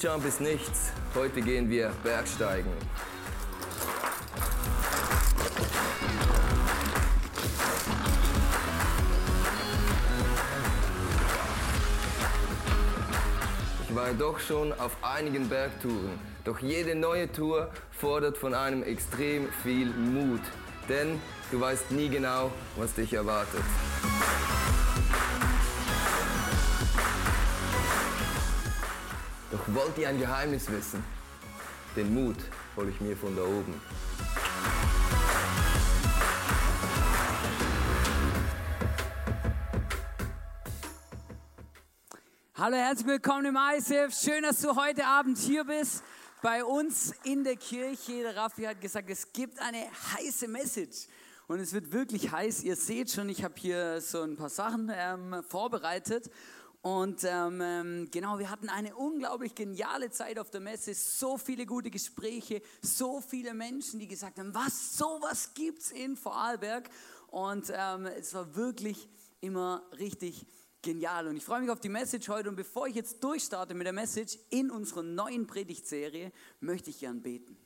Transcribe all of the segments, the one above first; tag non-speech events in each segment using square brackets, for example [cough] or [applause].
Jump ist nichts. Heute gehen wir Bergsteigen. Ich war doch schon auf einigen Bergtouren, doch jede neue Tour fordert von einem extrem viel Mut, denn du weißt nie genau, was dich erwartet. Wollt ihr ein Geheimnis wissen? Den Mut hole ich mir von da oben. Hallo, herzlich willkommen im ICF. Schön, dass du heute Abend hier bist bei uns in der Kirche. Der Raffi hat gesagt, es gibt eine heiße Message. Und es wird wirklich heiß. Ihr seht schon, ich habe hier so ein paar Sachen ähm, vorbereitet. Und ähm, ähm, genau, wir hatten eine unglaublich geniale Zeit auf der Messe, so viele gute Gespräche, so viele Menschen, die gesagt haben, was, sowas gibt's in Vorarlberg. Und ähm, es war wirklich immer richtig genial. Und ich freue mich auf die Message heute. Und bevor ich jetzt durchstarte mit der Message in unserer neuen Predigtserie, möchte ich gern beten.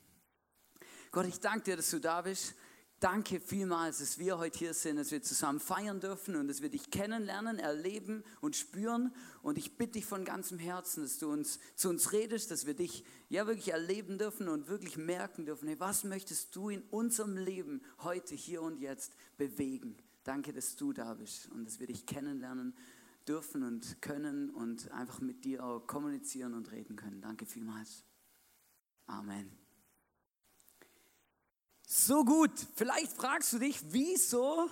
Gott, ich danke dir, dass du da bist. Danke vielmals, dass wir heute hier sind, dass wir zusammen feiern dürfen und dass wir dich kennenlernen, erleben und spüren. Und ich bitte dich von ganzem Herzen, dass du uns zu uns redest, dass wir dich ja wirklich erleben dürfen und wirklich merken dürfen, hey, was möchtest du in unserem Leben heute, hier und jetzt bewegen? Danke, dass du da bist und dass wir dich kennenlernen dürfen und können und einfach mit dir auch kommunizieren und reden können. Danke vielmals. Amen. So gut. Vielleicht fragst du dich, wieso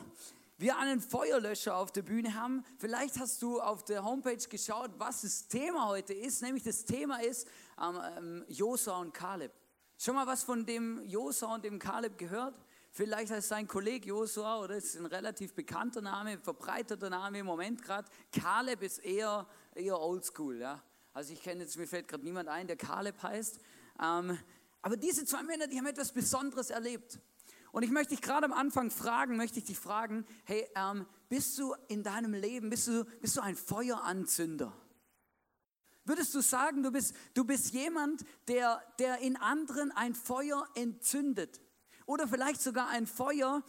wir einen Feuerlöscher auf der Bühne haben. Vielleicht hast du auf der Homepage geschaut, was das Thema heute ist. Nämlich das Thema ist ähm, Josua und Kaleb. Schon mal was von dem Josua und dem Kaleb gehört? Vielleicht heißt sein Kollege Josua oder ist ein relativ bekannter Name, verbreiteter Name im Moment gerade. Kaleb ist eher, eher oldschool. Ja? Also ich kenne jetzt, mir fällt gerade niemand ein, der Kaleb heißt. Ähm, aber diese zwei Männer, die haben etwas Besonderes erlebt. Und ich möchte dich gerade am Anfang fragen, möchte ich dich fragen, hey, ähm, bist du in deinem Leben, bist du, bist du ein Feueranzünder? Würdest du sagen, du bist, du bist jemand, der, der in anderen ein Feuer entzündet? Oder vielleicht sogar ein Feuer,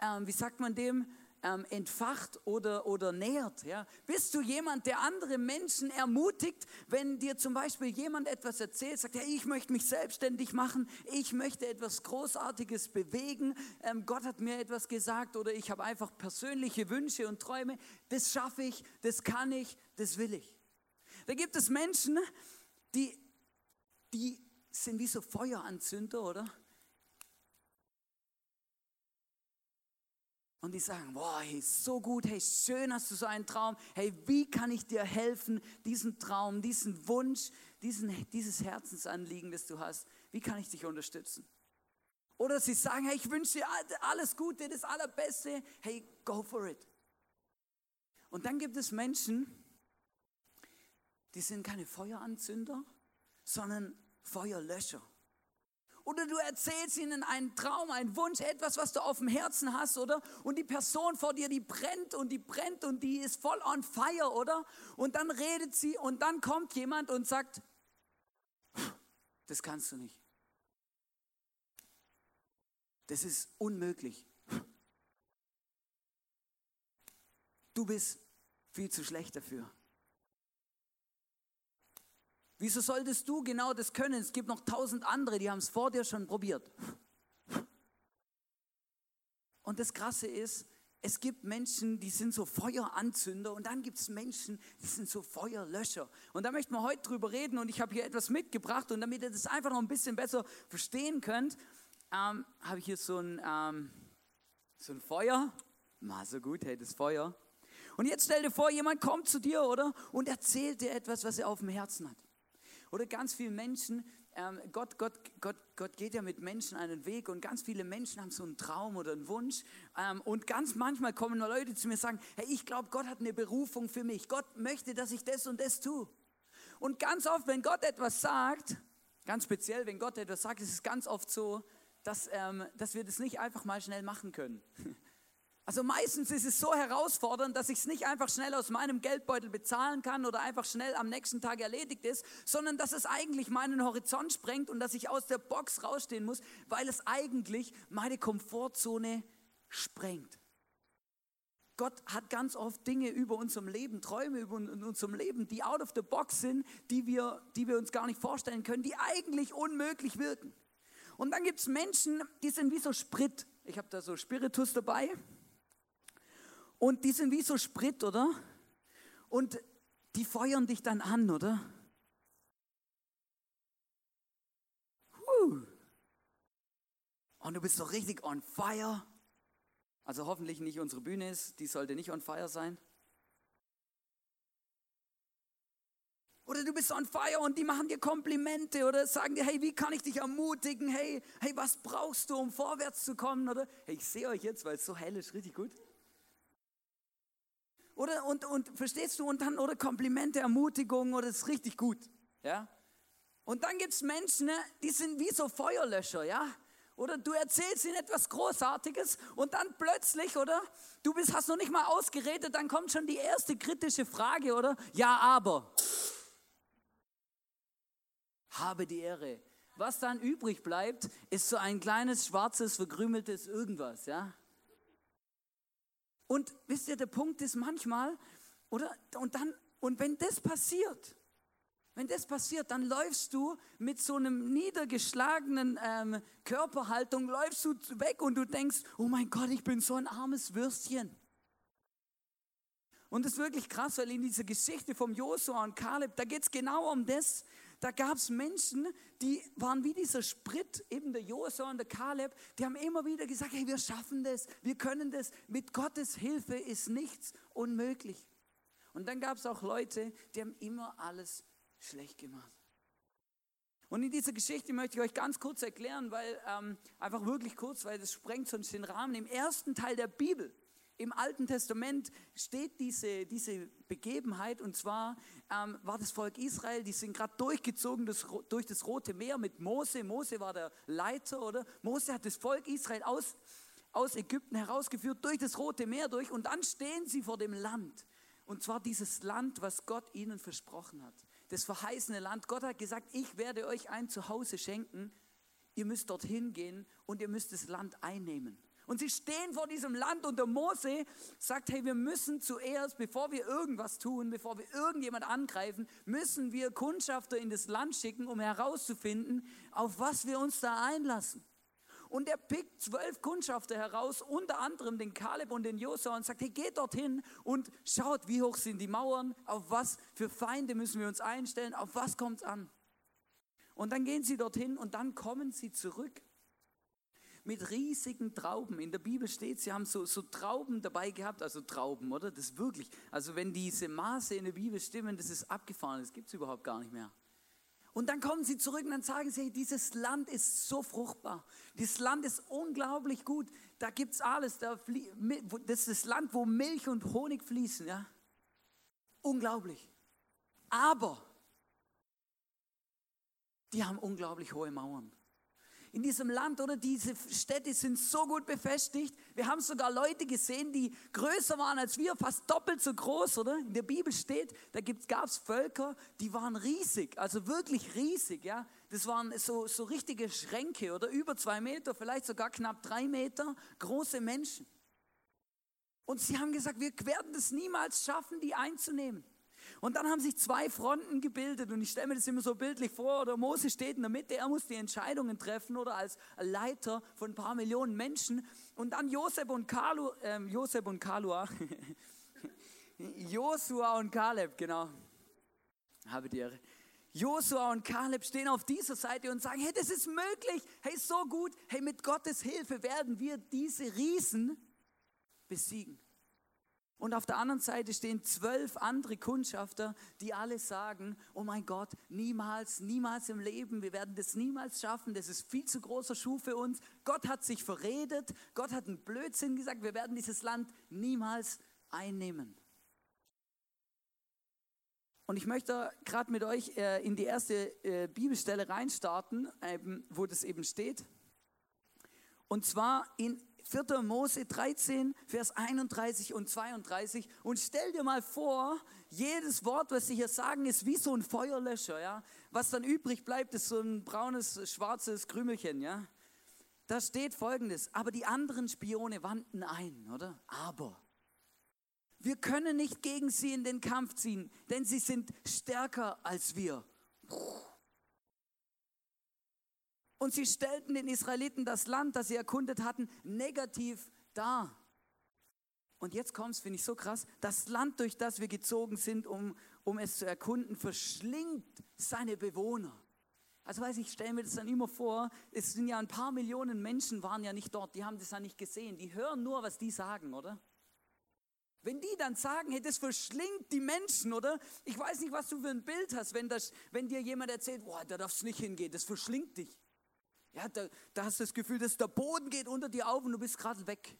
ähm, wie sagt man dem, ähm, entfacht oder, oder nährt? Ja? Bist du jemand, der andere Menschen ermutigt, wenn dir zum Beispiel jemand etwas erzählt, sagt, hey, ich möchte mich selbstständig machen, ich möchte etwas Großartiges bewegen, ähm, Gott hat mir etwas gesagt oder ich habe einfach persönliche Wünsche und Träume, das schaffe ich, das kann ich, das will ich. Da gibt es Menschen, die, die sind wie so Feueranzünder, oder? Und die sagen, boah, hey, so gut, hey, schön hast du so einen Traum. Hey, wie kann ich dir helfen, diesen Traum, diesen Wunsch, diesen, dieses Herzensanliegen, das du hast, wie kann ich dich unterstützen? Oder sie sagen, hey, ich wünsche dir alles Gute, das Allerbeste. Hey, go for it. Und dann gibt es Menschen, die sind keine Feueranzünder, sondern Feuerlöscher. Oder du erzählst ihnen einen Traum, einen Wunsch, etwas, was du auf dem Herzen hast, oder? Und die Person vor dir, die brennt und die brennt und die ist voll on fire, oder? Und dann redet sie und dann kommt jemand und sagt, das kannst du nicht. Das ist unmöglich. Du bist viel zu schlecht dafür. Wieso solltest du genau das können? Es gibt noch tausend andere, die haben es vor dir schon probiert. Und das Krasse ist, es gibt Menschen, die sind so Feueranzünder und dann gibt es Menschen, die sind so Feuerlöscher. Und da möchten wir heute drüber reden und ich habe hier etwas mitgebracht und damit ihr das einfach noch ein bisschen besser verstehen könnt, ähm, habe ich hier so ein, ähm, so ein Feuer. Mal so gut, hey, das Feuer. Und jetzt stell dir vor, jemand kommt zu dir, oder? Und erzählt dir etwas, was er auf dem Herzen hat. Oder ganz viele Menschen, ähm, Gott, Gott, Gott, Gott geht ja mit Menschen einen Weg und ganz viele Menschen haben so einen Traum oder einen Wunsch. Ähm, und ganz manchmal kommen Leute zu mir und sagen, hey, ich glaube, Gott hat eine Berufung für mich. Gott möchte, dass ich das und das tue. Und ganz oft, wenn Gott etwas sagt, ganz speziell, wenn Gott etwas sagt, ist es ganz oft so, dass, ähm, dass wir das nicht einfach mal schnell machen können. [laughs] Also meistens ist es so herausfordernd, dass ich es nicht einfach schnell aus meinem Geldbeutel bezahlen kann oder einfach schnell am nächsten Tag erledigt ist, sondern dass es eigentlich meinen Horizont sprengt und dass ich aus der Box rausstehen muss, weil es eigentlich meine Komfortzone sprengt. Gott hat ganz oft Dinge über unserem Leben, Träume über unserem Leben, die out of the box sind, die wir, die wir uns gar nicht vorstellen können, die eigentlich unmöglich wirken. Und dann gibt es Menschen, die sind wie so Sprit. Ich habe da so Spiritus dabei. Und die sind wie so Sprit, oder? Und die feuern dich dann an, oder? Und du bist so richtig on fire. Also hoffentlich nicht unsere Bühne ist, die sollte nicht on fire sein. Oder du bist on fire und die machen dir Komplimente oder sagen dir, hey, wie kann ich dich ermutigen? Hey, hey, was brauchst du, um vorwärts zu kommen? Oder hey, ich sehe euch jetzt, weil es so hell ist, richtig gut. Oder, und, und verstehst du, und dann, oder Komplimente, Ermutigung, oder das ist richtig gut. Ja? Und dann gibt es Menschen, ne, die sind wie so Feuerlöscher, ja? Oder du erzählst ihnen etwas Großartiges und dann plötzlich, oder? Du bist, hast noch nicht mal ausgeredet, dann kommt schon die erste kritische Frage, oder? Ja, aber. Habe die Ehre. Was dann übrig bleibt, ist so ein kleines, schwarzes, verkrümeltes irgendwas, ja? Und wisst ihr, der Punkt ist manchmal, oder? Und dann, und wenn das passiert, wenn das passiert, dann läufst du mit so einem niedergeschlagenen ähm, Körperhaltung, läufst du weg und du denkst, oh mein Gott, ich bin so ein armes Würstchen. Und das ist wirklich krass, weil in dieser Geschichte vom Josua und Kaleb, da geht es genau um das. Da gab es Menschen, die waren wie dieser Sprit, eben der Josua und der Kaleb, die haben immer wieder gesagt, hey, wir schaffen das, wir können das, mit Gottes Hilfe ist nichts unmöglich. Und dann gab es auch Leute, die haben immer alles schlecht gemacht. Und in dieser Geschichte möchte ich euch ganz kurz erklären, weil ähm, einfach wirklich kurz, weil das sprengt sonst den Rahmen. Im ersten Teil der Bibel, im Alten Testament steht diese, diese Begebenheit und zwar ähm, war das Volk Israel, die sind gerade durchgezogen das, durch das Rote Meer mit Mose. Mose war der Leiter, oder? Mose hat das Volk Israel aus, aus Ägypten herausgeführt durch das Rote Meer durch und dann stehen sie vor dem Land. Und zwar dieses Land, was Gott ihnen versprochen hat. Das verheißene Land. Gott hat gesagt, ich werde euch ein Zuhause schenken. Ihr müsst dorthin gehen und ihr müsst das Land einnehmen. Und sie stehen vor diesem Land und der Mose sagt, hey, wir müssen zuerst, bevor wir irgendwas tun, bevor wir irgendjemand angreifen, müssen wir Kundschafter in das Land schicken, um herauszufinden, auf was wir uns da einlassen. Und er pickt zwölf Kundschafter heraus, unter anderem den Kaleb und den Josua und sagt, hey, geht dorthin und schaut, wie hoch sind die Mauern, auf was für Feinde müssen wir uns einstellen, auf was kommt es an. Und dann gehen sie dorthin und dann kommen sie zurück mit riesigen Trauben. In der Bibel steht, sie haben so, so Trauben dabei gehabt, also Trauben, oder? Das ist wirklich, also wenn diese Maße in der Bibel stimmen, das ist abgefahren, das gibt es überhaupt gar nicht mehr. Und dann kommen sie zurück und dann sagen sie, dieses Land ist so fruchtbar. Dieses Land ist unglaublich gut. Da gibt es alles. das ist das Land, wo Milch und Honig fließen. Ja? Unglaublich. Aber die haben unglaublich hohe Mauern in diesem Land oder diese Städte sind so gut befestigt. Wir haben sogar Leute gesehen, die größer waren als wir, fast doppelt so groß, oder? In der Bibel steht, da gab es Völker, die waren riesig, also wirklich riesig, ja. Das waren so, so richtige Schränke oder über zwei Meter, vielleicht sogar knapp drei Meter große Menschen. Und sie haben gesagt, wir werden es niemals schaffen, die einzunehmen. Und dann haben sich zwei Fronten gebildet. Und ich stelle mir das immer so bildlich vor, oder Mose steht in der Mitte, er muss die Entscheidungen treffen oder als Leiter von ein paar Millionen Menschen. Und dann Josef und Kalu, äh, Josef und Kalua, [laughs] Josua und Kaleb, genau, habe die Ehre. Josua und Kaleb stehen auf dieser Seite und sagen, hey, das ist möglich, hey, so gut, hey, mit Gottes Hilfe werden wir diese Riesen besiegen. Und auf der anderen Seite stehen zwölf andere Kundschafter, die alle sagen, oh mein Gott, niemals, niemals im Leben, wir werden das niemals schaffen, das ist viel zu großer Schuh für uns. Gott hat sich verredet, Gott hat einen Blödsinn gesagt, wir werden dieses Land niemals einnehmen. Und ich möchte gerade mit euch äh, in die erste äh, Bibelstelle reinstarten, wo das eben steht. Und zwar in 4. Mose 13, Vers 31 und 32. Und stell dir mal vor, jedes Wort, was sie hier sagen, ist wie so ein Feuerlöscher. Ja? Was dann übrig bleibt, ist so ein braunes, schwarzes Krümelchen. Ja? Da steht folgendes, aber die anderen Spione wandten ein, oder? Aber. Wir können nicht gegen sie in den Kampf ziehen, denn sie sind stärker als wir. Und sie stellten den Israeliten das Land, das sie erkundet hatten, negativ dar. Und jetzt kommt es, finde ich so krass, das Land, durch das wir gezogen sind, um, um es zu erkunden, verschlingt seine Bewohner. Also weiß ich, stelle mir das dann immer vor, es sind ja ein paar Millionen Menschen, waren ja nicht dort, die haben das ja nicht gesehen, die hören nur, was die sagen, oder? Wenn die dann sagen, hey, das verschlingt die Menschen, oder? Ich weiß nicht, was du für ein Bild hast, wenn, das, wenn dir jemand erzählt, boah, da darfst du nicht hingehen, das verschlingt dich. Ja, da, da hast du das Gefühl, dass der Boden geht unter dir auf und du bist gerade weg.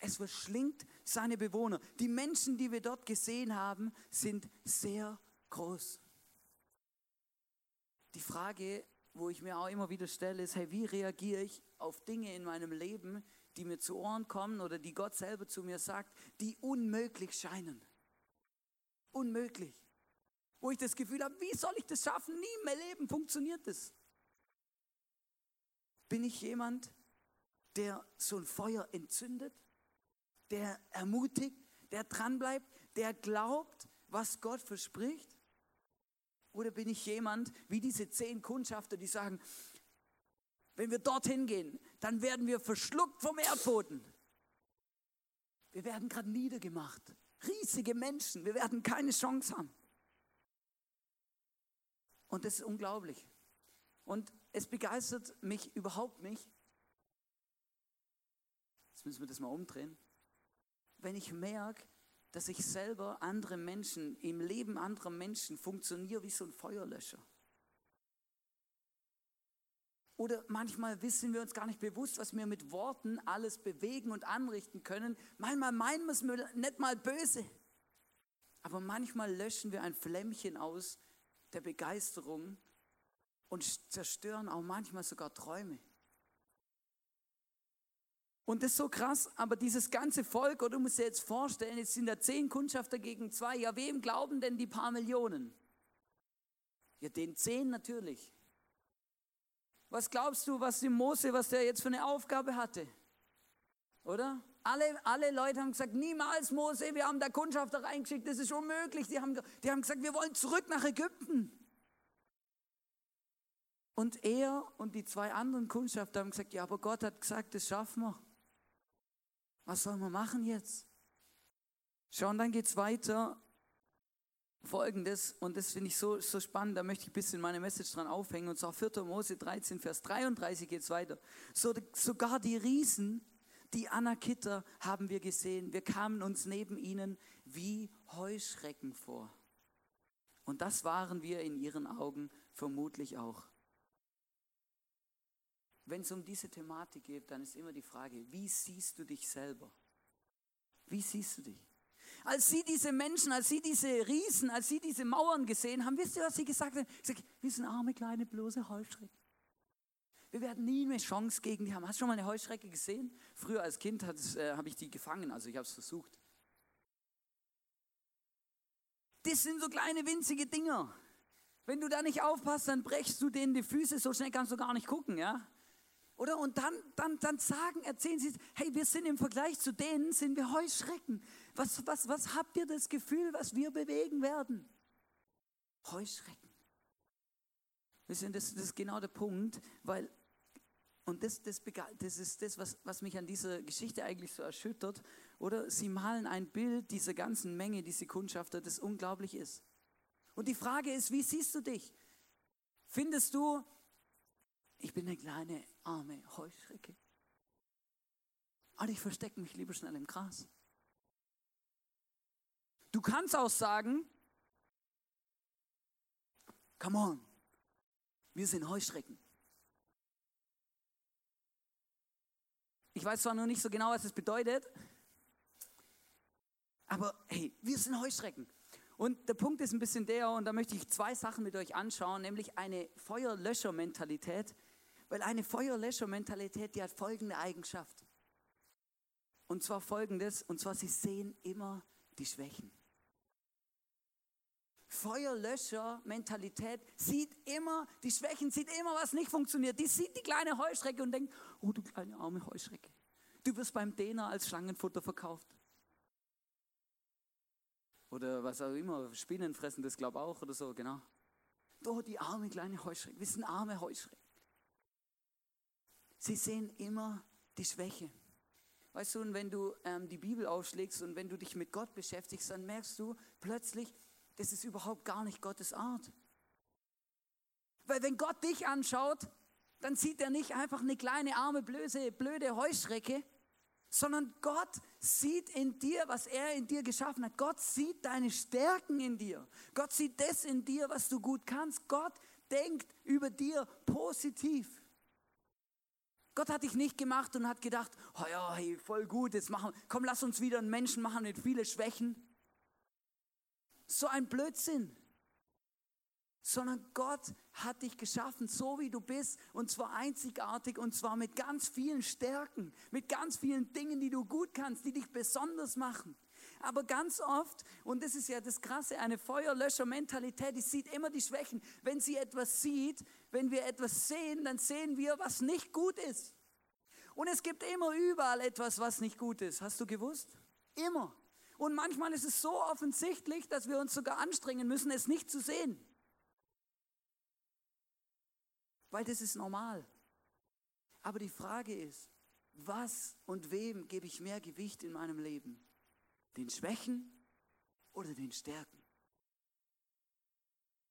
Es verschlingt seine Bewohner. Die Menschen, die wir dort gesehen haben, sind sehr groß. Die Frage, wo ich mir auch immer wieder stelle, ist, hey, wie reagiere ich auf Dinge in meinem Leben, die mir zu Ohren kommen oder die Gott selber zu mir sagt, die unmöglich scheinen. Unmöglich. Wo ich das Gefühl habe, wie soll ich das schaffen? Nie meinem Leben funktioniert das. Bin ich jemand, der so ein Feuer entzündet, der ermutigt, der dranbleibt, der glaubt, was Gott verspricht? Oder bin ich jemand wie diese zehn Kundschafter, die sagen, wenn wir dorthin gehen, dann werden wir verschluckt vom Erdboden. Wir werden gerade niedergemacht. Riesige Menschen, wir werden keine Chance haben. Und das ist unglaublich. Und es begeistert mich überhaupt nicht. Jetzt müssen wir das mal umdrehen. Wenn ich merke, dass ich selber andere Menschen, im Leben anderer Menschen funktioniere wie so ein Feuerlöscher. Oder manchmal wissen wir uns gar nicht bewusst, was wir mit Worten alles bewegen und anrichten können. Manchmal meinen wir es nicht mal böse. Aber manchmal löschen wir ein Flämmchen aus der Begeisterung und zerstören auch manchmal sogar Träume. Und das ist so krass, aber dieses ganze Volk, oder du musst dir jetzt vorstellen, jetzt sind da zehn Kundschafter gegen zwei. Ja, wem glauben denn die paar Millionen? Ja, den zehn natürlich. Was glaubst du, was die Mose, was der jetzt für eine Aufgabe hatte? Oder? Alle, alle Leute haben gesagt, niemals Mose, wir haben da Kundschafter reingeschickt, das ist unmöglich. Die haben, die haben gesagt, wir wollen zurück nach Ägypten. Und er und die zwei anderen Kundschafter haben gesagt, ja, aber Gott hat gesagt, das schaffen wir. Was sollen wir machen jetzt? Schau, dann geht es weiter folgendes, und das finde ich so, so spannend, da möchte ich ein bisschen meine Message dran aufhängen, und zwar 4. Mose 13, Vers 33 geht es weiter. So, sogar die Riesen, die Anakiter haben wir gesehen. Wir kamen uns neben ihnen wie Heuschrecken vor. Und das waren wir in ihren Augen vermutlich auch. Wenn es um diese Thematik geht, dann ist immer die Frage, wie siehst du dich selber? Wie siehst du dich? Als sie diese Menschen, als sie diese Riesen, als sie diese Mauern gesehen haben, wisst ihr, was sie gesagt haben? Sie gesagt, wir sind arme, kleine, bloße Heuschrecken. Wir werden nie eine Chance gegen die haben. Hast du schon mal eine Heuschrecke gesehen? Früher als Kind äh, habe ich die gefangen, also ich habe es versucht. Das sind so kleine, winzige Dinger. Wenn du da nicht aufpasst, dann brechst du denen die Füße, so schnell kannst du gar nicht gucken, ja? Oder? Und dann, dann, dann sagen, erzählen sie, hey, wir sind im Vergleich zu denen, sind wir Heuschrecken. Was, was, was habt ihr das Gefühl, was wir bewegen werden? Heuschrecken. Das ist genau der Punkt, weil, und das, das, das ist das, was, was mich an dieser Geschichte eigentlich so erschüttert, oder? Sie malen ein Bild dieser ganzen Menge, diese Kundschafter, das unglaublich ist. Und die Frage ist, wie siehst du dich? Findest du, ich bin eine kleine, arme Heuschrecke. Und ich verstecke mich lieber schnell im Gras. Du kannst auch sagen, come on, wir sind Heuschrecken. Ich weiß zwar noch nicht so genau, was es bedeutet, aber hey, wir sind Heuschrecken. Und der Punkt ist ein bisschen der, und da möchte ich zwei Sachen mit euch anschauen, nämlich eine Feuerlöscher-Mentalität, weil eine Feuerlöscher-Mentalität, die hat folgende Eigenschaft. Und zwar folgendes, und zwar sie sehen immer die Schwächen. Feuerlöscher-Mentalität sieht immer die Schwächen, sieht immer, was nicht funktioniert. Die sieht die kleine Heuschrecke und denkt, oh du kleine arme Heuschrecke, du wirst beim Däner als Schlangenfutter verkauft. Oder was auch immer, Spinnen fressen das glaube ich auch oder so, genau. Oh, die arme kleine Heuschrecke, wir sind arme Heuschrecken. Sie sehen immer die Schwäche. Weißt du, und wenn du ähm, die Bibel aufschlägst und wenn du dich mit Gott beschäftigst, dann merkst du plötzlich, das ist überhaupt gar nicht Gottes Art. Weil wenn Gott dich anschaut, dann sieht er nicht einfach eine kleine arme, blöde, blöde Heuschrecke, sondern Gott sieht in dir, was er in dir geschaffen hat. Gott sieht deine Stärken in dir. Gott sieht das in dir, was du gut kannst. Gott denkt über dir positiv. Gott hat dich nicht gemacht und hat gedacht, oh ja, hey, voll gut, jetzt machen, komm, lass uns wieder einen Menschen machen mit vielen Schwächen. So ein Blödsinn. Sondern Gott hat dich geschaffen, so wie du bist, und zwar einzigartig, und zwar mit ganz vielen Stärken, mit ganz vielen Dingen, die du gut kannst, die dich besonders machen. Aber ganz oft, und das ist ja das Krasse, eine Feuerlöscher-Mentalität, die sieht immer die Schwächen. Wenn sie etwas sieht, wenn wir etwas sehen, dann sehen wir, was nicht gut ist. Und es gibt immer überall etwas, was nicht gut ist. Hast du gewusst? Immer. Und manchmal ist es so offensichtlich, dass wir uns sogar anstrengen müssen, es nicht zu sehen. Weil das ist normal. Aber die Frage ist, was und wem gebe ich mehr Gewicht in meinem Leben? Den Schwächen oder den Stärken?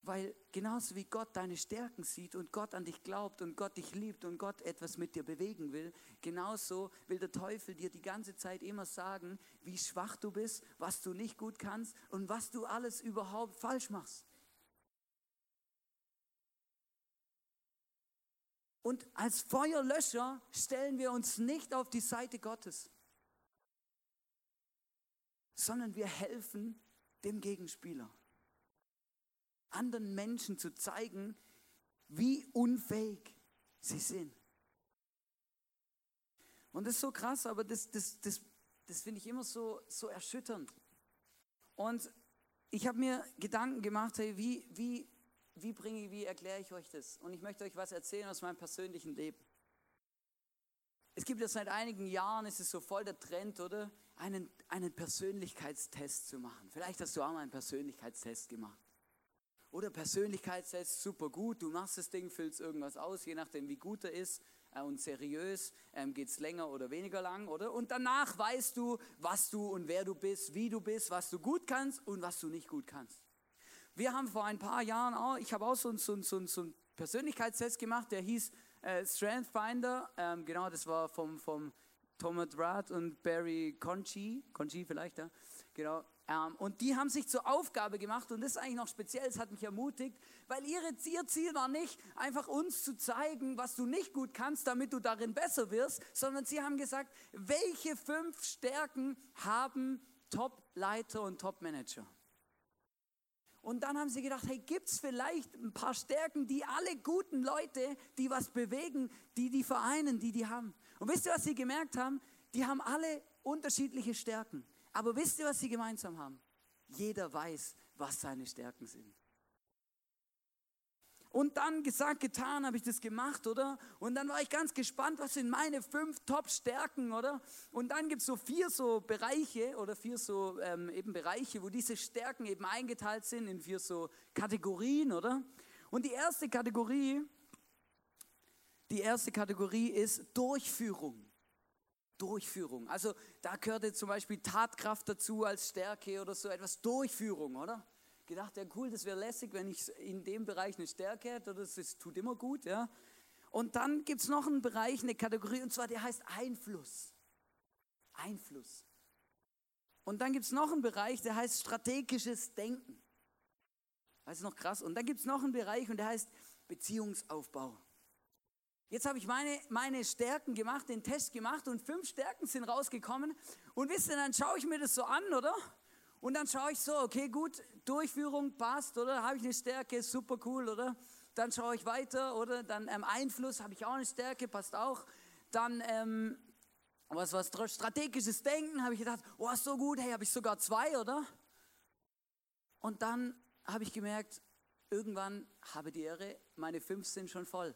Weil genauso wie Gott deine Stärken sieht und Gott an dich glaubt und Gott dich liebt und Gott etwas mit dir bewegen will, genauso will der Teufel dir die ganze Zeit immer sagen, wie schwach du bist, was du nicht gut kannst und was du alles überhaupt falsch machst. Und als Feuerlöscher stellen wir uns nicht auf die Seite Gottes, sondern wir helfen dem Gegenspieler anderen Menschen zu zeigen, wie unfähig sie sind. Und das ist so krass, aber das, das, das, das finde ich immer so, so erschütternd. Und ich habe mir Gedanken gemacht, hey, wie, wie, wie bringe wie erkläre ich euch das? Und ich möchte euch was erzählen aus meinem persönlichen Leben. Es gibt ja seit einigen Jahren, ist es so voll der Trend, oder? Einen, einen Persönlichkeitstest zu machen. Vielleicht hast du auch mal einen Persönlichkeitstest gemacht. Oder Persönlichkeitstest, super gut, du machst das Ding, füllst irgendwas aus, je nachdem wie gut er ist äh, und seriös, ähm, geht es länger oder weniger lang, oder? Und danach weißt du, was du und wer du bist, wie du bist, was du gut kannst und was du nicht gut kannst. Wir haben vor ein paar Jahren auch, ich habe auch so, so, so, so einen Persönlichkeitstest gemacht, der hieß äh, Strength Finder, ähm, genau, das war vom, vom Thomas Rath und Barry Conchi, Conchi vielleicht, ja, genau. Ähm, und die haben sich zur Aufgabe gemacht, und das ist eigentlich noch speziell, es hat mich ermutigt, weil ihre, ihr Ziel war nicht, einfach uns zu zeigen, was du nicht gut kannst, damit du darin besser wirst, sondern sie haben gesagt, welche fünf Stärken haben Top-Leiter und Top-Manager? Und dann haben sie gedacht, hey, gibt es vielleicht ein paar Stärken, die alle guten Leute, die was bewegen, die die vereinen, die die haben. Und wisst ihr, was sie gemerkt haben? Die haben alle unterschiedliche Stärken. Aber wisst ihr, was sie gemeinsam haben? Jeder weiß, was seine Stärken sind. Und dann gesagt, getan, habe ich das gemacht, oder? Und dann war ich ganz gespannt, was sind meine fünf Top-Stärken, oder? Und dann gibt es so vier so Bereiche oder vier so ähm, eben Bereiche, wo diese Stärken eben eingeteilt sind in vier so Kategorien, oder? Und die erste Kategorie, die erste Kategorie ist Durchführung. Durchführung. Also da gehörte zum Beispiel Tatkraft dazu als Stärke oder so etwas. Durchführung, oder? Gedacht, ja cool, das wäre lässig, wenn ich in dem Bereich eine Stärke hätte, das ist, tut immer gut, ja. Und dann gibt es noch einen Bereich, eine Kategorie, und zwar der heißt Einfluss. Einfluss. Und dann gibt es noch einen Bereich, der heißt strategisches Denken. Das ist noch krass. Und dann gibt es noch einen Bereich und der heißt Beziehungsaufbau. Jetzt habe ich meine, meine Stärken gemacht, den Test gemacht und fünf Stärken sind rausgekommen. Und wisst ihr, dann schaue ich mir das so an, oder? Und dann schaue ich so, okay, gut, Durchführung passt, oder? Habe ich eine Stärke, super cool, oder? Dann schaue ich weiter, oder? Dann ähm, Einfluss, habe ich auch eine Stärke, passt auch. Dann ähm, was, was strategisches Denken, habe ich gedacht, oh, so gut, hey, habe ich sogar zwei, oder? Und dann habe ich gemerkt, irgendwann habe die Ehre, meine fünf sind schon voll.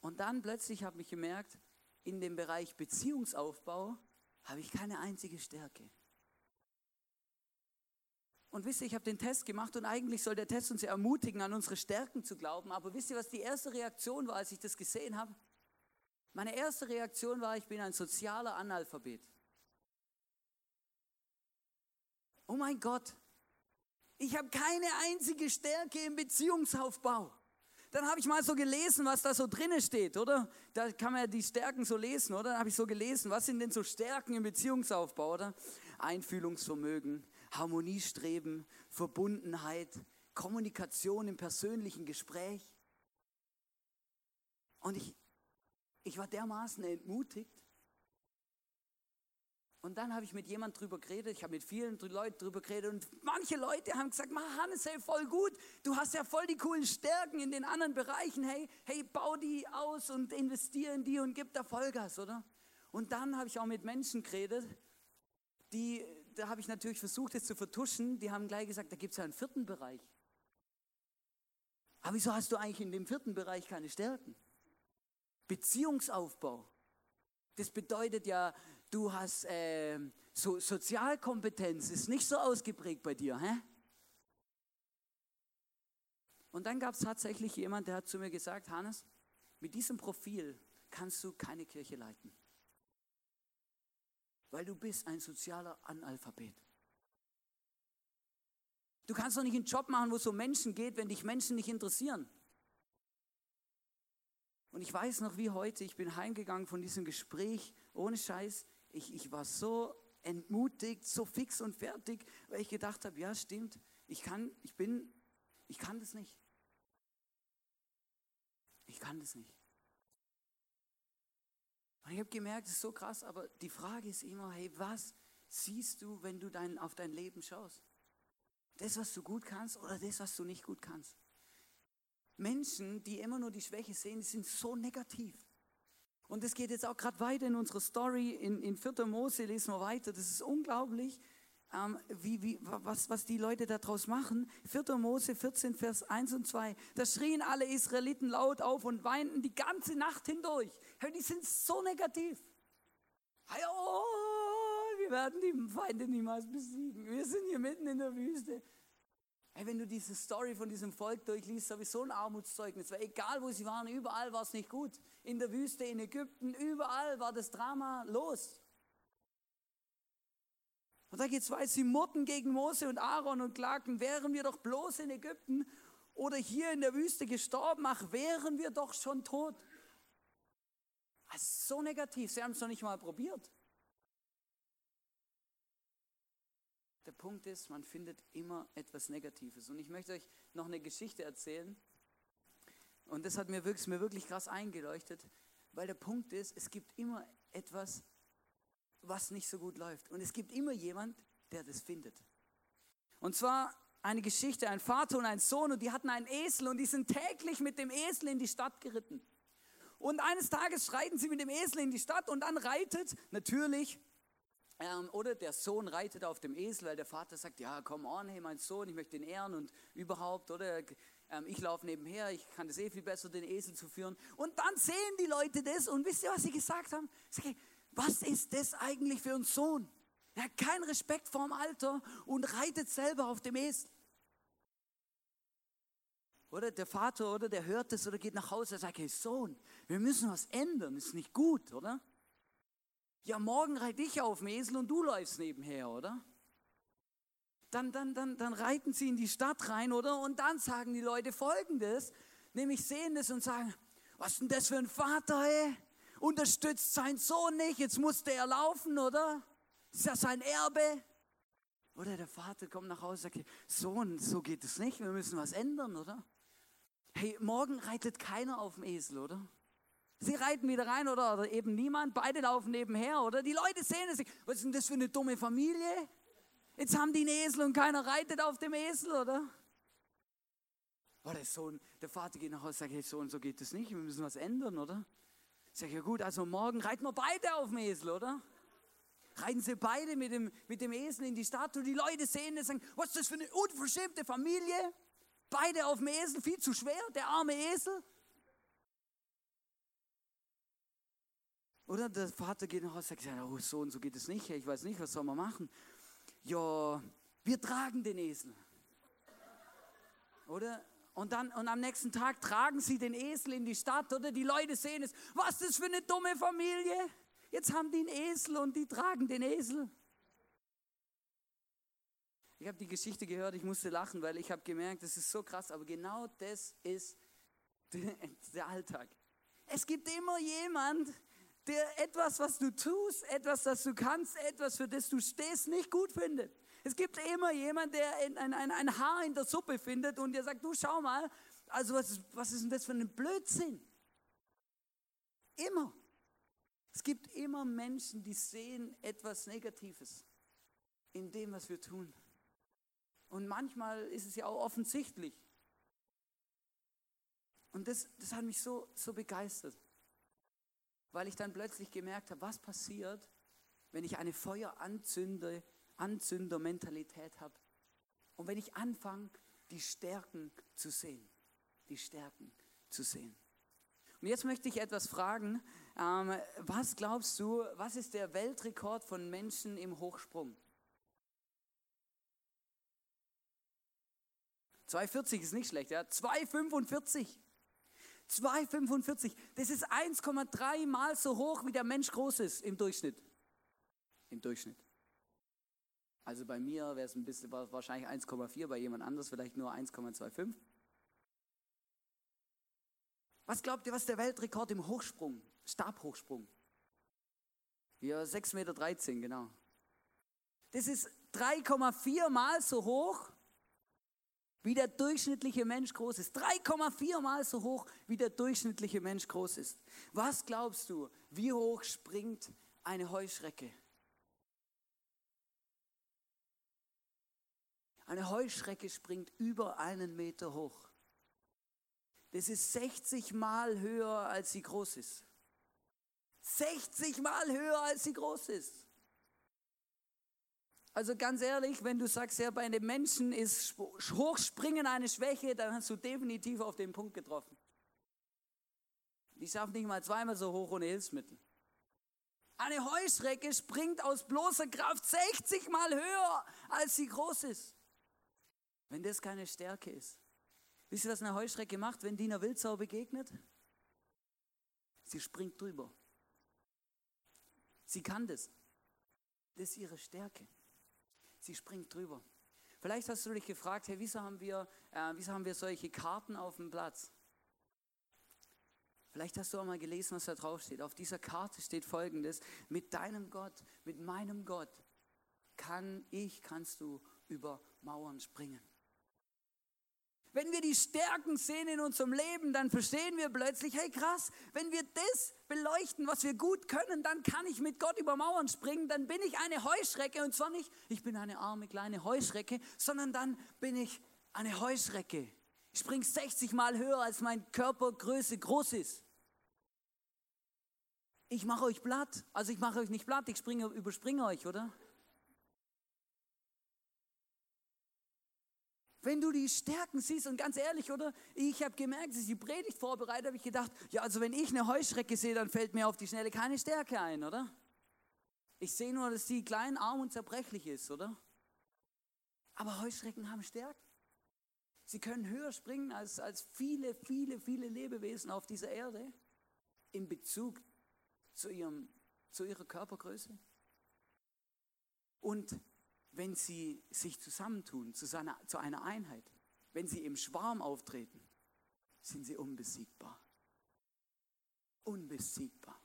Und dann plötzlich habe ich gemerkt, in dem Bereich Beziehungsaufbau habe ich keine einzige Stärke. Und wisst ihr, ich habe den Test gemacht und eigentlich soll der Test uns ja ermutigen, an unsere Stärken zu glauben. Aber wisst ihr, was die erste Reaktion war, als ich das gesehen habe? Meine erste Reaktion war, ich bin ein sozialer Analphabet. Oh mein Gott, ich habe keine einzige Stärke im Beziehungsaufbau. Dann habe ich mal so gelesen, was da so drinne steht, oder? Da kann man ja die Stärken so lesen, oder? Dann habe ich so gelesen, was sind denn so Stärken im Beziehungsaufbau, oder? Einfühlungsvermögen, Harmoniestreben, Verbundenheit, Kommunikation im persönlichen Gespräch. Und ich, ich war dermaßen entmutigt. Und dann habe ich mit jemand drüber geredet, ich habe mit vielen Leuten drüber geredet und manche Leute haben gesagt, Hannes, hey, voll gut, du hast ja voll die coolen Stärken in den anderen Bereichen, hey, hey, bau die aus und investiere in die und gib da Vollgas, oder? Und dann habe ich auch mit Menschen geredet, die, da habe ich natürlich versucht, es zu vertuschen, die haben gleich gesagt, da gibt es ja einen vierten Bereich. Aber wieso hast du eigentlich in dem vierten Bereich keine Stärken? Beziehungsaufbau. Das bedeutet ja, du hast äh, so Sozialkompetenz, ist nicht so ausgeprägt bei dir. Hä? Und dann gab es tatsächlich jemand, der hat zu mir gesagt, Hannes, mit diesem Profil kannst du keine Kirche leiten. Weil du bist ein sozialer Analphabet. Du kannst doch nicht einen Job machen, wo es um Menschen geht, wenn dich Menschen nicht interessieren. Und ich weiß noch wie heute, ich bin heimgegangen von diesem Gespräch, ohne Scheiß. Ich, ich war so entmutigt, so fix und fertig, weil ich gedacht habe, ja stimmt, ich kann, ich bin, ich kann das nicht. Ich kann das nicht. Und ich habe gemerkt, es ist so krass, aber die Frage ist immer, hey, was siehst du, wenn du dein, auf dein Leben schaust? Das, was du gut kannst oder das, was du nicht gut kannst? Menschen, die immer nur die Schwäche sehen, die sind so negativ. Und es geht jetzt auch gerade weiter in unserer Story, in, in 4. Mose lesen wir weiter. Das ist unglaublich, ähm, wie, wie, was, was die Leute daraus machen. 4. Mose 14, Vers 1 und 2. Da schrien alle Israeliten laut auf und weinten die ganze Nacht hindurch. Die sind so negativ. Oh, wir werden die Feinde niemals besiegen. Wir sind hier mitten in der Wüste. Hey, wenn du diese Story von diesem Volk durchliest, sowieso ein Armutszeugnis. Weil egal wo sie waren, überall war es nicht gut. In der Wüste, in Ägypten, überall war das Drama los. Und da geht es weiter, sie murrten gegen Mose und Aaron und klagten, wären wir doch bloß in Ägypten oder hier in der Wüste gestorben, ach, wären wir doch schon tot. Das ist so negativ, sie haben es noch nicht mal probiert. Der Punkt ist, man findet immer etwas Negatives. Und ich möchte euch noch eine Geschichte erzählen. Und das hat mir wirklich, mir wirklich krass eingeleuchtet, weil der Punkt ist, es gibt immer etwas, was nicht so gut läuft. Und es gibt immer jemand, der das findet. Und zwar eine Geschichte, ein Vater und ein Sohn, und die hatten einen Esel und die sind täglich mit dem Esel in die Stadt geritten. Und eines Tages reiten sie mit dem Esel in die Stadt und dann reitet natürlich ähm, oder der Sohn reitet auf dem Esel, weil der Vater sagt, ja, komm on, hey, mein Sohn, ich möchte ihn ehren und überhaupt, oder ähm, ich laufe nebenher, ich kann das eh viel besser, den Esel zu führen. Und dann sehen die Leute das und wisst ihr, was sie gesagt haben? Sie sagen, was ist das eigentlich für ein Sohn? Er hat keinen Respekt vorm Alter und reitet selber auf dem Esel. Oder der Vater, oder der hört das oder geht nach Hause und sagt, hey Sohn, wir müssen was ändern, ist nicht gut, oder? Ja, morgen reite ich auf dem Esel und du läufst nebenher, oder? Dann, dann, dann, dann reiten sie in die Stadt rein, oder? Und dann sagen die Leute Folgendes, nämlich sehen das und sagen, was ist denn das für ein Vater, ey? Unterstützt seinen Sohn nicht, jetzt musste er laufen, oder? Ist ja sein Erbe. Oder der Vater kommt nach Hause und sagt, Sohn, so geht es nicht, wir müssen was ändern, oder? Hey, morgen reitet keiner auf dem Esel, oder? Sie reiten wieder rein oder, oder eben niemand, beide laufen nebenher, oder? Die Leute sehen es. Was ist denn das für eine dumme Familie? Jetzt haben die einen Esel und keiner reitet auf dem Esel, oder? Oder der Sohn, der Vater geht nach Hause und sagt, hey Sohn, so geht das nicht, wir müssen was ändern, oder? Ich sage, ja gut, also morgen reiten wir beide auf dem Esel, oder? Reiten sie beide mit dem, mit dem Esel in die Stadt und die Leute sehen das und sagen, was ist das für eine unverschämte Familie? Beide auf dem Esel, viel zu schwer, der arme Esel. Oder der Vater geht nach Hause und sagt, oh Sohn, so geht es nicht, ich weiß nicht, was soll man machen? Ja, wir tragen den Esel. Oder? Und dann, und am nächsten Tag tragen sie den Esel in die Stadt, oder? Die Leute sehen es. Was ist das für eine dumme Familie? Jetzt haben die einen Esel und die tragen den Esel. Ich habe die Geschichte gehört, ich musste lachen, weil ich habe gemerkt, das ist so krass, aber genau das ist der Alltag. Es gibt immer jemand, der etwas, was du tust, etwas, das du kannst, etwas, für das du stehst, nicht gut findet. Es gibt immer jemand, der ein, ein, ein Haar in der Suppe findet und der sagt, du schau mal, also was, was ist denn das für ein Blödsinn? Immer. Es gibt immer Menschen, die sehen etwas Negatives in dem, was wir tun. Und manchmal ist es ja auch offensichtlich. Und das, das hat mich so, so begeistert weil ich dann plötzlich gemerkt habe, was passiert, wenn ich eine Feueranzünder, Anzündermentalität habe und wenn ich anfange, die Stärken zu sehen, die Stärken zu sehen. Und jetzt möchte ich etwas fragen. Ähm, was glaubst du, was ist der Weltrekord von Menschen im Hochsprung? 2,40 ist nicht schlecht, ja? 2,45. 2,45. Das ist 1,3 Mal so hoch, wie der Mensch groß ist im Durchschnitt. Im Durchschnitt. Also bei mir wäre es ein bisschen wahrscheinlich 1,4, bei jemand anders vielleicht nur 1,25. Was glaubt ihr, was der Weltrekord im Hochsprung, Stabhochsprung? Ja, 6,13 Meter, genau. Das ist 3,4 Mal so hoch wie der durchschnittliche Mensch groß ist. 3,4 Mal so hoch, wie der durchschnittliche Mensch groß ist. Was glaubst du, wie hoch springt eine Heuschrecke? Eine Heuschrecke springt über einen Meter hoch. Das ist 60 Mal höher, als sie groß ist. 60 Mal höher, als sie groß ist. Also ganz ehrlich, wenn du sagst, ja, bei einem Menschen ist Hochspringen eine Schwäche, dann hast du definitiv auf den Punkt getroffen. Die schafft nicht mal zweimal so hoch ohne Hilfsmittel. Eine Heuschrecke springt aus bloßer Kraft 60 Mal höher, als sie groß ist. Wenn das keine Stärke ist. Wisst ihr, was eine Heuschrecke macht, wenn die einer Wildsau begegnet? Sie springt drüber. Sie kann das. Das ist ihre Stärke. Sie springt drüber. Vielleicht hast du dich gefragt, hey, wieso haben wir, äh, wieso haben wir solche Karten auf dem Platz? Vielleicht hast du auch mal gelesen, was da drauf steht. Auf dieser Karte steht folgendes: Mit deinem Gott, mit meinem Gott kann ich, kannst du über Mauern springen. Wenn wir die Stärken sehen in unserem Leben, dann verstehen wir plötzlich, hey krass, wenn wir das beleuchten, was wir gut können, dann kann ich mit Gott über Mauern springen, dann bin ich eine Heuschrecke und zwar nicht, ich bin eine arme kleine Heuschrecke, sondern dann bin ich eine Heuschrecke. Ich springe 60 Mal höher, als mein Körpergröße groß ist. Ich mache euch platt, also ich mache euch nicht platt, ich springe, überspringe euch, oder? Wenn du die Stärken siehst, und ganz ehrlich, oder? Ich habe gemerkt, als ich die Predigt vorbereitet habe, ich gedacht, ja, also wenn ich eine Heuschrecke sehe, dann fällt mir auf die Schnelle keine Stärke ein, oder? Ich sehe nur, dass sie klein, arm und zerbrechlich ist, oder? Aber Heuschrecken haben Stärken. Sie können höher springen als, als viele, viele, viele Lebewesen auf dieser Erde in Bezug zu, ihrem, zu ihrer Körpergröße. Und wenn sie sich zusammentun zu, seiner, zu einer Einheit, wenn sie im Schwarm auftreten, sind sie unbesiegbar. Unbesiegbar.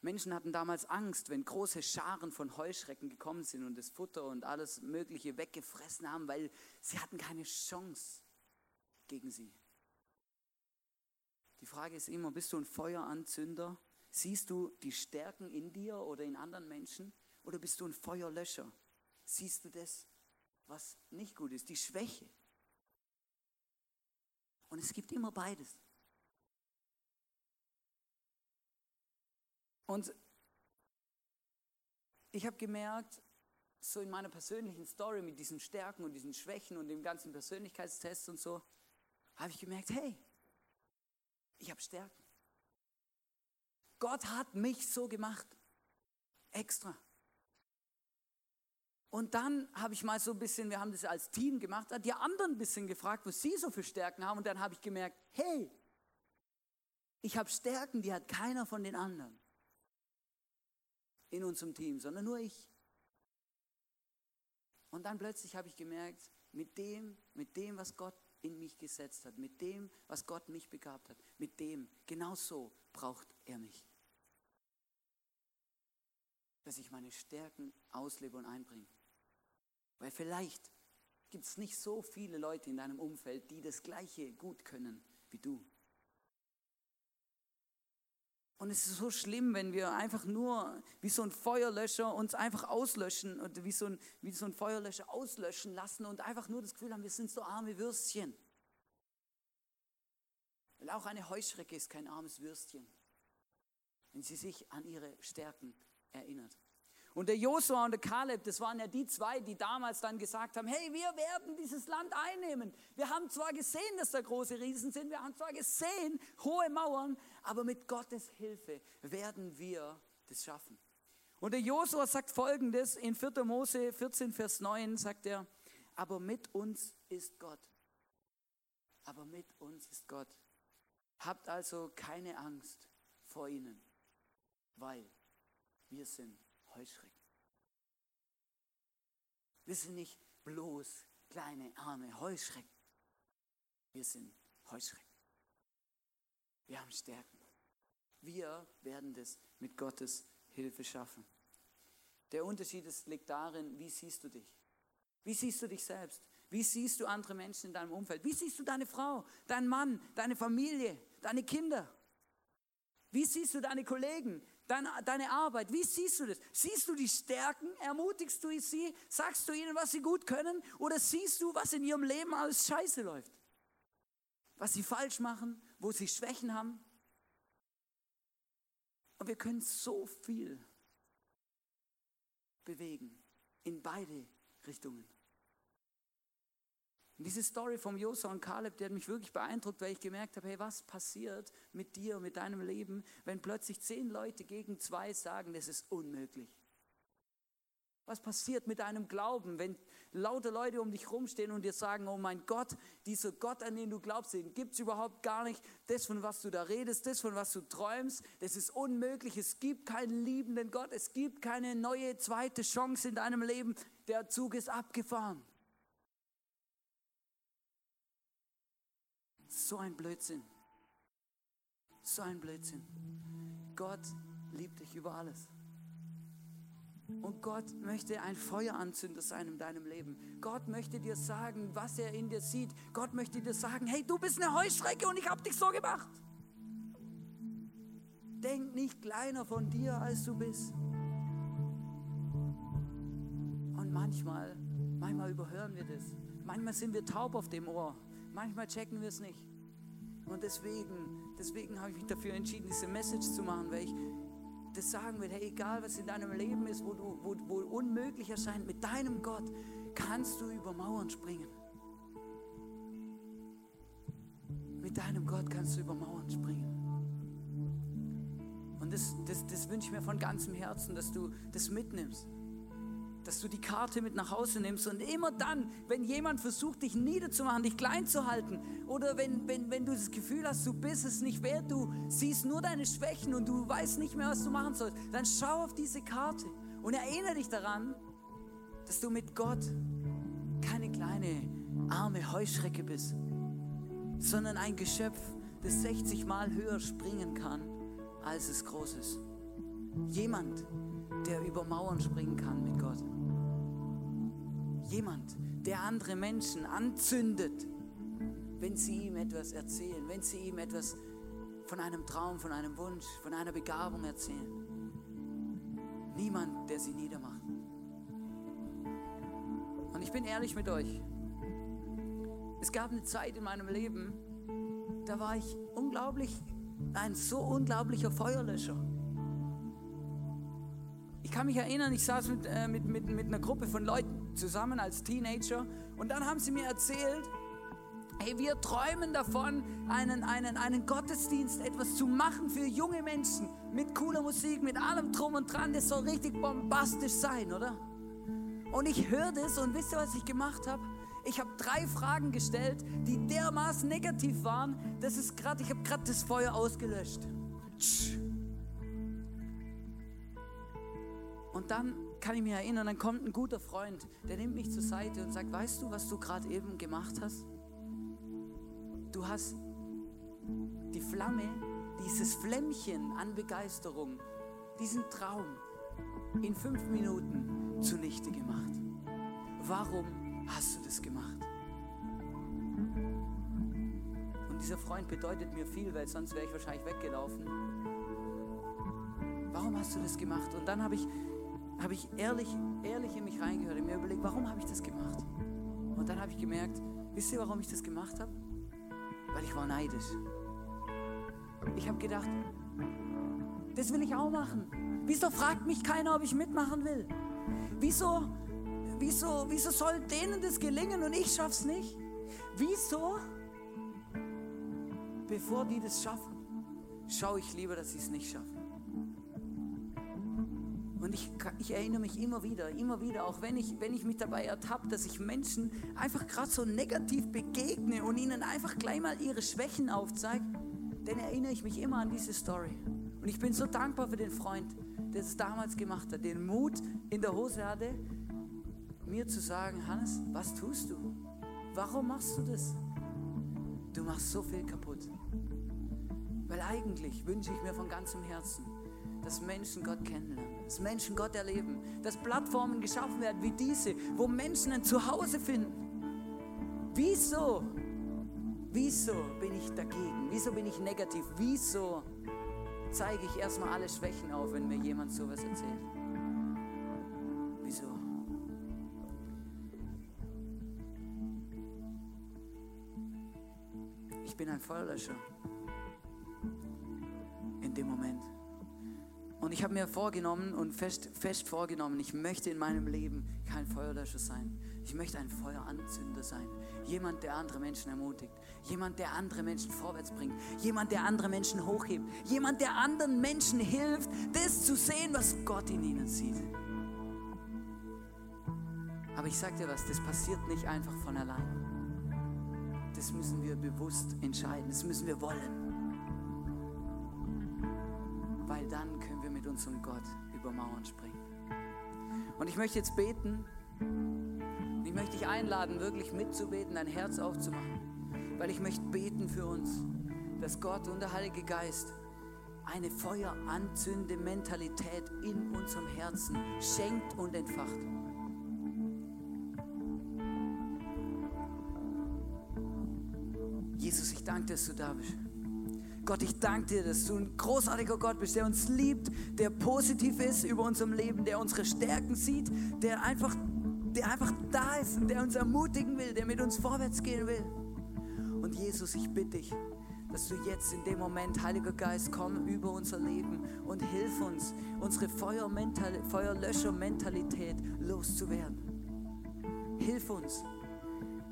Menschen hatten damals Angst, wenn große Scharen von Heuschrecken gekommen sind und das Futter und alles Mögliche weggefressen haben, weil sie hatten keine Chance gegen sie. Die Frage ist immer, bist du ein Feueranzünder? Siehst du die Stärken in dir oder in anderen Menschen? Oder bist du ein Feuerlöscher? Siehst du das, was nicht gut ist, die Schwäche? Und es gibt immer beides. Und ich habe gemerkt, so in meiner persönlichen Story mit diesen Stärken und diesen Schwächen und dem ganzen Persönlichkeitstest und so, habe ich gemerkt, hey, ich habe Stärken. Gott hat mich so gemacht. Extra. Und dann habe ich mal so ein bisschen, wir haben das als Team gemacht, die anderen ein bisschen gefragt, was sie so für Stärken haben. Und dann habe ich gemerkt, hey, ich habe Stärken, die hat keiner von den anderen in unserem Team, sondern nur ich. Und dann plötzlich habe ich gemerkt, mit dem, mit dem, was Gott in mich gesetzt hat, mit dem, was Gott mich begabt hat, mit dem, genau so braucht er mich. Dass ich meine Stärken auslebe und einbringe. Weil vielleicht gibt es nicht so viele Leute in deinem Umfeld, die das Gleiche gut können wie du. Und es ist so schlimm, wenn wir einfach nur wie so ein Feuerlöscher uns einfach auslöschen und wie so ein, wie so ein Feuerlöscher auslöschen lassen und einfach nur das Gefühl haben, wir sind so arme Würstchen. Weil auch eine Heuschrecke ist kein armes Würstchen, wenn sie sich an ihre Stärken erinnert. Und der Josua und der Kaleb, das waren ja die zwei, die damals dann gesagt haben, hey, wir werden dieses Land einnehmen. Wir haben zwar gesehen, dass da große Riesen sind, wir haben zwar gesehen, hohe Mauern, aber mit Gottes Hilfe werden wir das schaffen. Und der Josua sagt folgendes in 4. Mose 14, Vers 9, sagt er, aber mit uns ist Gott. Aber mit uns ist Gott. Habt also keine Angst vor ihnen, weil wir sind Heuschrecken. Wir sind nicht bloß kleine, arme Heuschrecken. Wir sind Heuschrecken. Wir haben Stärken. Wir werden das mit Gottes Hilfe schaffen. Der Unterschied ist, liegt darin, wie siehst du dich? Wie siehst du dich selbst? Wie siehst du andere Menschen in deinem Umfeld? Wie siehst du deine Frau, deinen Mann, deine Familie, deine Kinder? Wie siehst du deine Kollegen, deine, deine Arbeit? Wie siehst du das? Siehst du die Stärken? Ermutigst du sie? Sagst du ihnen, was sie gut können? Oder siehst du, was in ihrem Leben alles scheiße läuft? Was sie falsch machen? Wo sie Schwächen haben? Und wir können so viel bewegen in beide Richtungen. Und diese Story vom Josua und Kaleb, die hat mich wirklich beeindruckt, weil ich gemerkt habe, hey, was passiert mit dir, mit deinem Leben, wenn plötzlich zehn Leute gegen zwei sagen, das ist unmöglich. Was passiert mit deinem Glauben, wenn lauter Leute um dich rumstehen und dir sagen, oh mein Gott, dieser Gott, an den du glaubst, den gibt es überhaupt gar nicht. Das, von was du da redest, das, von was du träumst, das ist unmöglich. Es gibt keinen liebenden Gott. Es gibt keine neue zweite Chance in deinem Leben. Der Zug ist abgefahren. So ein Blödsinn. So ein Blödsinn. Gott liebt dich über alles. Und Gott möchte ein Feueranzünder sein in deinem Leben. Gott möchte dir sagen, was er in dir sieht. Gott möchte dir sagen, hey, du bist eine Heuschrecke und ich habe dich so gemacht. Denk nicht kleiner von dir, als du bist. Und manchmal, manchmal überhören wir das. Manchmal sind wir taub auf dem Ohr. Manchmal checken wir es nicht. Und deswegen, deswegen habe ich mich dafür entschieden, diese Message zu machen, weil ich das sagen will, hey, egal was in deinem Leben ist, wo, du, wo, wo unmöglich erscheint, mit deinem Gott kannst du über Mauern springen. Mit deinem Gott kannst du über Mauern springen. Und das, das, das wünsche ich mir von ganzem Herzen, dass du das mitnimmst dass du die Karte mit nach Hause nimmst und immer dann, wenn jemand versucht, dich niederzumachen, dich klein zu halten oder wenn, wenn, wenn du das Gefühl hast, du bist es nicht wert, du siehst nur deine Schwächen und du weißt nicht mehr, was du machen sollst, dann schau auf diese Karte und erinnere dich daran, dass du mit Gott keine kleine arme Heuschrecke bist, sondern ein Geschöpf, das 60 Mal höher springen kann, als es groß ist. Jemand, der über Mauern springen kann mit Gott. Jemand, der andere Menschen anzündet, wenn sie ihm etwas erzählen, wenn sie ihm etwas von einem Traum, von einem Wunsch, von einer Begabung erzählen. Niemand, der sie niedermacht. Und ich bin ehrlich mit euch. Es gab eine Zeit in meinem Leben, da war ich unglaublich, ein so unglaublicher Feuerlöscher. Kann mich erinnern, ich saß mit, äh, mit, mit, mit einer Gruppe von Leuten zusammen als Teenager und dann haben sie mir erzählt, hey, wir träumen davon, einen, einen, einen Gottesdienst, etwas zu machen für junge Menschen mit cooler Musik, mit allem drum und dran, das soll richtig bombastisch sein, oder? Und ich höre das und wisst ihr, was ich gemacht habe? Ich habe drei Fragen gestellt, die dermaßen negativ waren, dass es gerade, ich habe gerade das Feuer ausgelöscht. Und dann kann ich mich erinnern, dann kommt ein guter Freund, der nimmt mich zur Seite und sagt, weißt du, was du gerade eben gemacht hast? Du hast die Flamme, dieses Flämmchen an Begeisterung, diesen Traum in fünf Minuten zunichte gemacht. Warum hast du das gemacht? Und dieser Freund bedeutet mir viel, weil sonst wäre ich wahrscheinlich weggelaufen. Warum hast du das gemacht? Und dann habe ich, hab ich ehrlich, ehrlich in mich reingehört und mir überlegt, warum habe ich das gemacht? Und dann habe ich gemerkt, wisst ihr, warum ich das gemacht habe? Weil ich war neidisch. Ich habe gedacht, das will ich auch machen. Wieso fragt mich keiner, ob ich mitmachen will? Wieso wieso, wieso soll denen das gelingen und ich schaff's nicht? Wieso? Bevor die das schaffen, schaue ich lieber, dass sie es nicht schaffen. Und ich, ich, erinnere mich immer wieder, immer wieder, auch wenn ich, wenn ich mich dabei ertappe, dass ich Menschen einfach gerade so negativ begegne und ihnen einfach gleich mal ihre Schwächen aufzeige, dann erinnere ich mich immer an diese Story. Und ich bin so dankbar für den Freund, der es damals gemacht hat, den Mut in der Hose hatte, mir zu sagen, Hannes, was tust du? Warum machst du das? Du machst so viel kaputt. Weil eigentlich wünsche ich mir von ganzem Herzen, dass Menschen Gott kennenlernen, dass Menschen Gott erleben, dass Plattformen geschaffen werden wie diese, wo Menschen ein Zuhause finden. Wieso? Wieso bin ich dagegen? Wieso bin ich negativ? Wieso zeige ich erstmal alle Schwächen auf, wenn mir jemand sowas erzählt? Wieso? ich bin ein Feuerlöscher. In dem Moment. Und ich habe mir vorgenommen und fest, fest vorgenommen, ich möchte in meinem Leben kein Feuerlöscher sein. Ich möchte ein Feueranzünder sein. Jemand, der andere Menschen ermutigt. Jemand, der andere Menschen vorwärts bringt. Jemand, der andere Menschen hochhebt. Jemand, der anderen Menschen hilft, das zu sehen, was Gott in ihnen sieht. Aber ich sage dir was, das passiert nicht einfach von allein das müssen wir bewusst entscheiden, das müssen wir wollen. Weil dann können wir mit unserem Gott über Mauern springen. Und ich möchte jetzt beten. Und ich möchte dich einladen, wirklich mitzubeten, dein Herz aufzumachen. Weil ich möchte beten für uns, dass Gott und der Heilige Geist eine feueranzündende Mentalität in unserem Herzen schenkt und entfacht. ich danke dass du da bist. Gott, ich danke dir, dass du ein großartiger Gott bist, der uns liebt, der positiv ist über unserem Leben, der unsere Stärken sieht, der einfach, der einfach da ist und der uns ermutigen will, der mit uns vorwärts gehen will. Und Jesus, ich bitte dich, dass du jetzt in dem Moment, Heiliger Geist, komm über unser Leben und hilf uns, unsere Feuerlöscher-Mentalität loszuwerden. Hilf uns,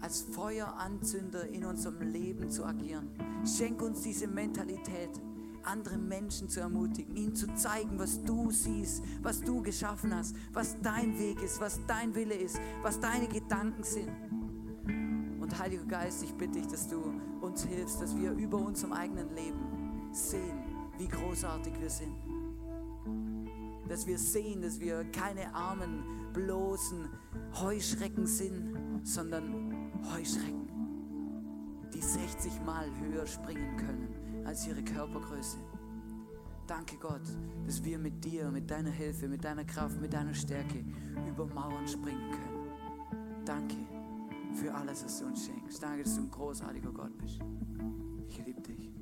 als Feueranzünder in unserem Leben zu agieren. Schenk uns diese Mentalität, andere Menschen zu ermutigen, ihnen zu zeigen, was du siehst, was du geschaffen hast, was dein Weg ist, was dein Wille ist, was deine Gedanken sind. Und Heiliger Geist, ich bitte dich, dass du uns hilfst, dass wir über unserem eigenen Leben sehen, wie großartig wir sind. Dass wir sehen, dass wir keine armen, bloßen Heuschrecken sind, sondern Heuschrecken, die 60 Mal höher springen können als ihre Körpergröße. Danke Gott, dass wir mit dir, mit deiner Hilfe, mit deiner Kraft, mit deiner Stärke über Mauern springen können. Danke für alles, was du uns schenkst. Danke, dass du ein großartiger Gott bist. Ich liebe dich.